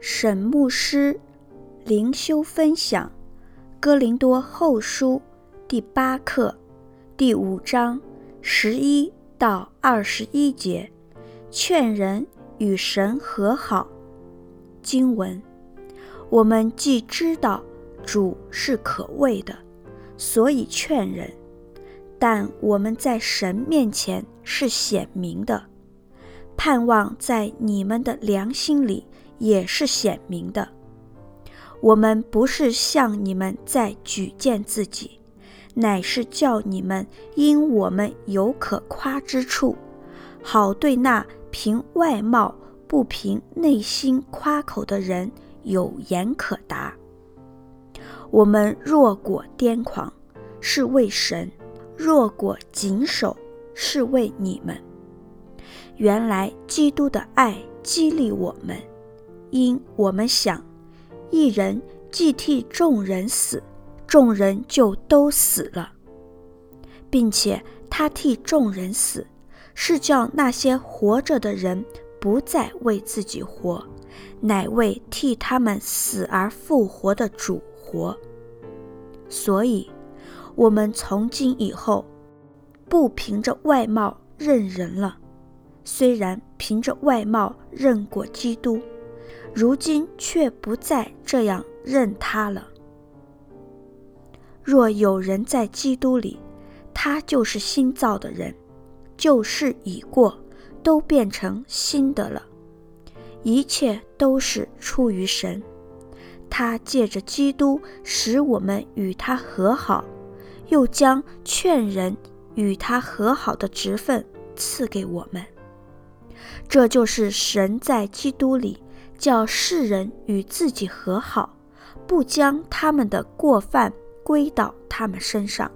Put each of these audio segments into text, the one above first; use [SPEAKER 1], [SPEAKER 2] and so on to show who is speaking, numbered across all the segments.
[SPEAKER 1] 沈牧师灵修分享《哥林多后书》第八课第五章十一到二十一节，劝人与神和好。经文：我们既知道主是可畏的，所以劝人；但我们在神面前是显明的，盼望在你们的良心里。也是显明的。我们不是向你们在举荐自己，乃是叫你们因我们有可夸之处，好对那凭外貌不凭内心夸口的人有言可答。我们若果癫狂，是为神；若果谨守，是为你们。原来基督的爱激励我们。因我们想，一人既替众人死，众人就都死了，并且他替众人死，是叫那些活着的人不再为自己活，乃为替他们死而复活的主活。所以，我们从今以后，不凭着外貌认人了，虽然凭着外貌认过基督。如今却不再这样认他了。若有人在基督里，他就是新造的人，旧事已过，都变成新的了。一切都是出于神，他借着基督使我们与他和好，又将劝人与他和好的职分赐给我们。这就是神在基督里。叫世人与自己和好，不将他们的过犯归到他们身上，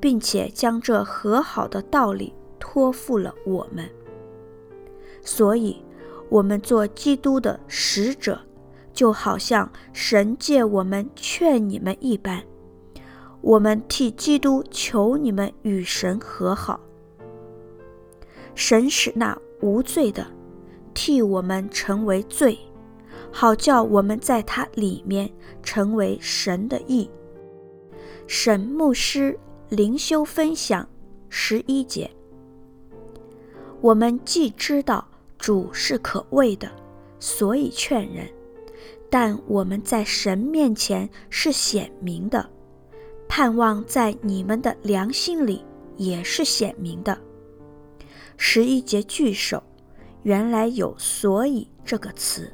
[SPEAKER 1] 并且将这和好的道理托付了我们。所以，我们做基督的使者，就好像神借我们劝你们一般。我们替基督求你们与神和好。神使那无罪的替我们成为罪。好叫我们在他里面成为神的义。沈牧师灵修分享十一节：我们既知道主是可畏的，所以劝人；但我们在神面前是显明的，盼望在你们的良心里也是显明的。十一节句首原来有“所以”这个词。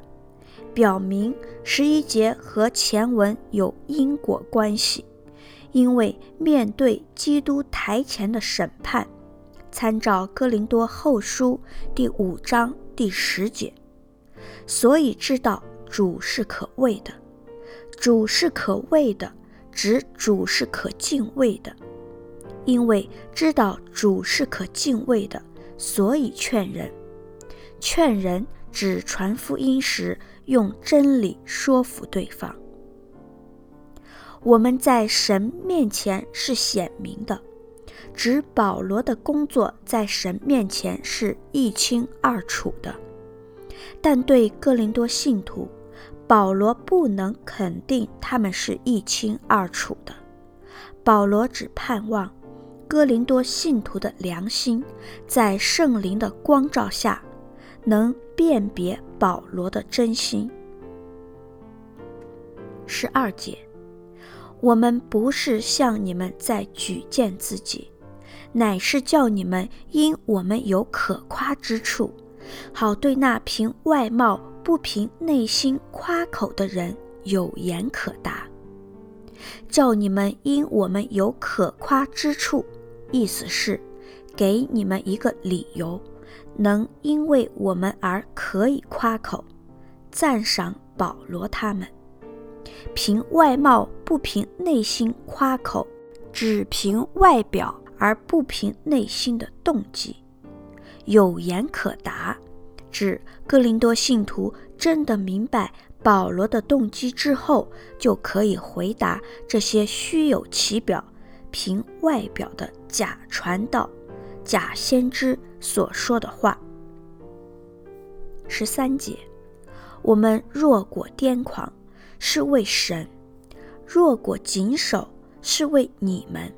[SPEAKER 1] 表明十一节和前文有因果关系，因为面对基督台前的审判，参照哥林多后书第五章第十节，所以知道主是可畏的。主是可畏的，指主是可敬畏的。因为知道主是可敬畏的，所以劝人。劝人指传福音时。用真理说服对方。我们在神面前是显明的，指保罗的工作在神面前是一清二楚的。但对哥林多信徒，保罗不能肯定他们是一清二楚的。保罗只盼望哥林多信徒的良心在圣灵的光照下，能辨别保罗的真心。十二节，我们不是向你们在举荐自己，乃是叫你们因我们有可夸之处，好对那凭外貌不凭内心夸口的人有言可答。叫你们因我们有可夸之处，意思是给你们一个理由。能因为我们而可以夸口，赞赏保罗他们。凭外貌不凭内心夸口，只凭外表而不凭内心的动机，有言可答，指哥林多信徒真的明白保罗的动机之后，就可以回答这些虚有其表、凭外表的假传道。假先知所说的话。十三节，我们若果癫狂，是为神；若果谨守，是为你们。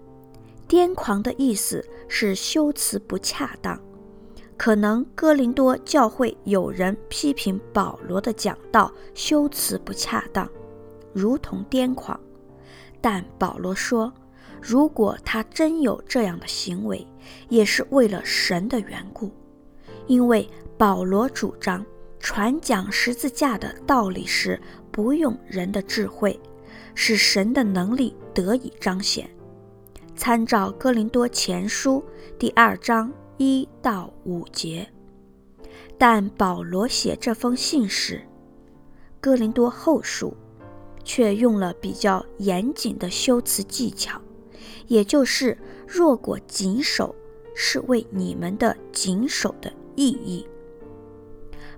[SPEAKER 1] 癫狂的意思是修辞不恰当。可能哥林多教会有人批评保罗的讲道修辞不恰当，如同癫狂。但保罗说，如果他真有这样的行为，也是为了神的缘故，因为保罗主张传讲十字架的道理时，不用人的智慧，使神的能力得以彰显。参照哥林多前书第二章。一到五节，但保罗写这封信时，哥林多后书却用了比较严谨的修辞技巧，也就是“若果谨守”是为你们的谨守的意义。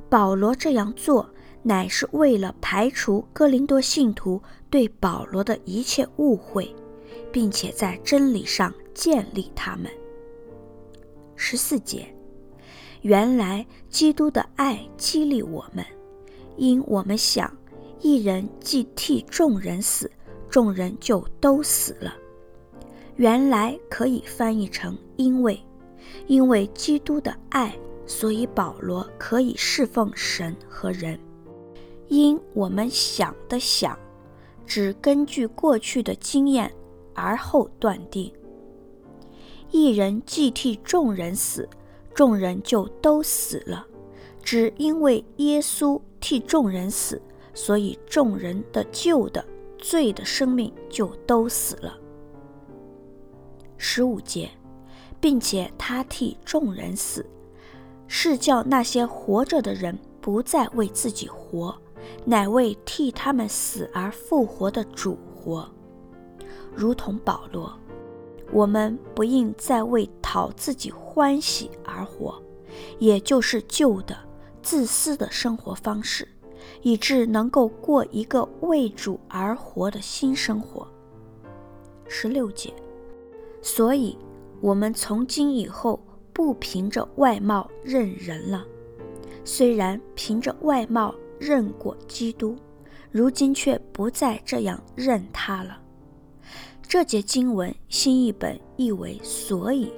[SPEAKER 1] 保罗这样做，乃是为了排除哥林多信徒对保罗的一切误会，并且在真理上建立他们。十四节，原来基督的爱激励我们，因我们想，一人既替众人死，众人就都死了。原来可以翻译成因为，因为基督的爱，所以保罗可以侍奉神和人。因我们想的想，只根据过去的经验而后断定。一人既替众人死，众人就都死了。只因为耶稣替众人死，所以众人的旧的罪的生命就都死了。十五节，并且他替众人死，是叫那些活着的人不再为自己活，乃为替他们死而复活的主活，如同保罗。我们不应再为讨自己欢喜而活，也就是旧的自私的生活方式，以致能够过一个为主而活的新生活。十六节，所以我们从今以后不凭着外貌认人了，虽然凭着外貌认过基督，如今却不再这样认他了。这节经文新译本译为：所以，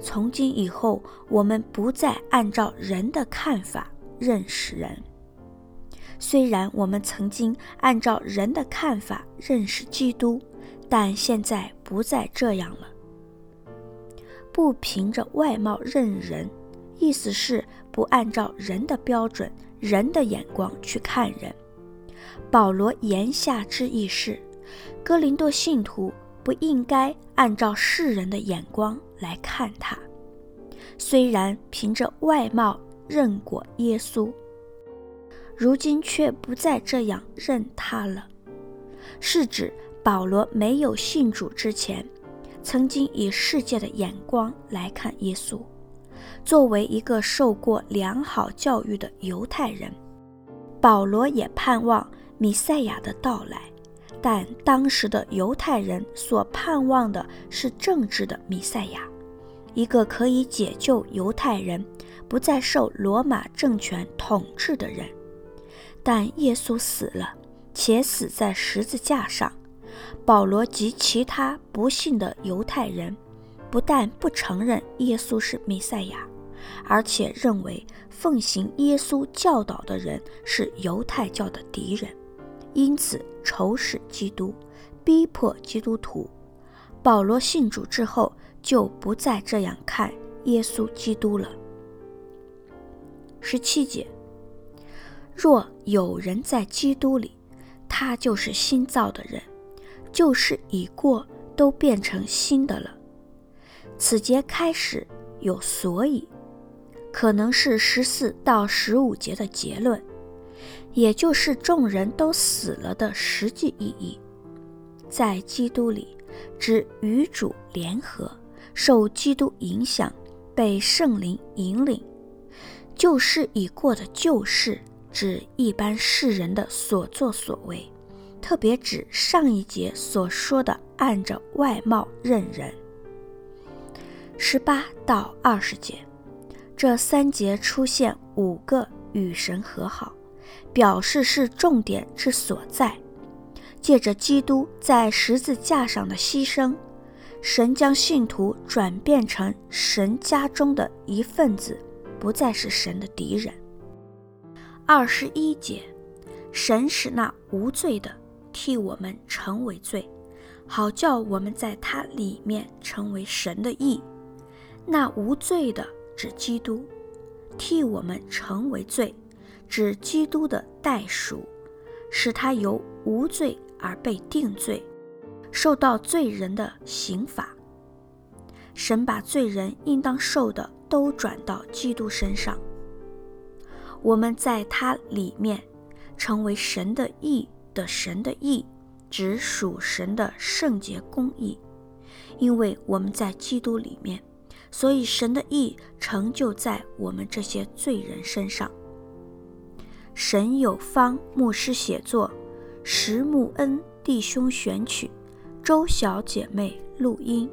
[SPEAKER 1] 从今以后，我们不再按照人的看法认识人。虽然我们曾经按照人的看法认识基督，但现在不再这样了。不凭着外貌认人，意思是不按照人的标准、人的眼光去看人。保罗言下之意是，哥林多信徒。不应该按照世人的眼光来看他，虽然凭着外貌认过耶稣，如今却不再这样认他了。是指保罗没有信主之前，曾经以世界的眼光来看耶稣。作为一个受过良好教育的犹太人，保罗也盼望弥赛亚的到来。但当时的犹太人所盼望的是政治的弥赛亚，一个可以解救犹太人不再受罗马政权统治的人。但耶稣死了，且死在十字架上。保罗及其他不信的犹太人，不但不承认耶稣是弥赛亚，而且认为奉行耶稣教导的人是犹太教的敌人。因此，仇视基督，逼迫基督徒。保罗信主之后，就不再这样看耶稣基督了。十七节，若有人在基督里，他就是新造的人，旧事已过，都变成新的了。此节开始有所以，可能是十四到十五节的结论。也就是众人都死了的实际意义，在基督里，指与主联合，受基督影响，被圣灵引领。旧事已过的旧事，指一般世人的所作所为，特别指上一节所说的按着外貌认人。十八到二十节，这三节出现五个与神和好。表示是重点之所在。借着基督在十字架上的牺牲，神将信徒转变成神家中的一份子，不再是神的敌人。二十一节，神使那无罪的替我们成为罪，好叫我们在他里面成为神的义。那无罪的指基督，替我们成为罪，指基督的代赎，使他由无罪。而被定罪，受到罪人的刑罚。神把罪人应当受的都转到基督身上。我们在他里面成为神的义的神的义，指属神的圣洁公义。因为我们在基督里面，所以神的义成就在我们这些罪人身上。神有方牧师写作。石木恩弟兄选曲，周小姐妹录音。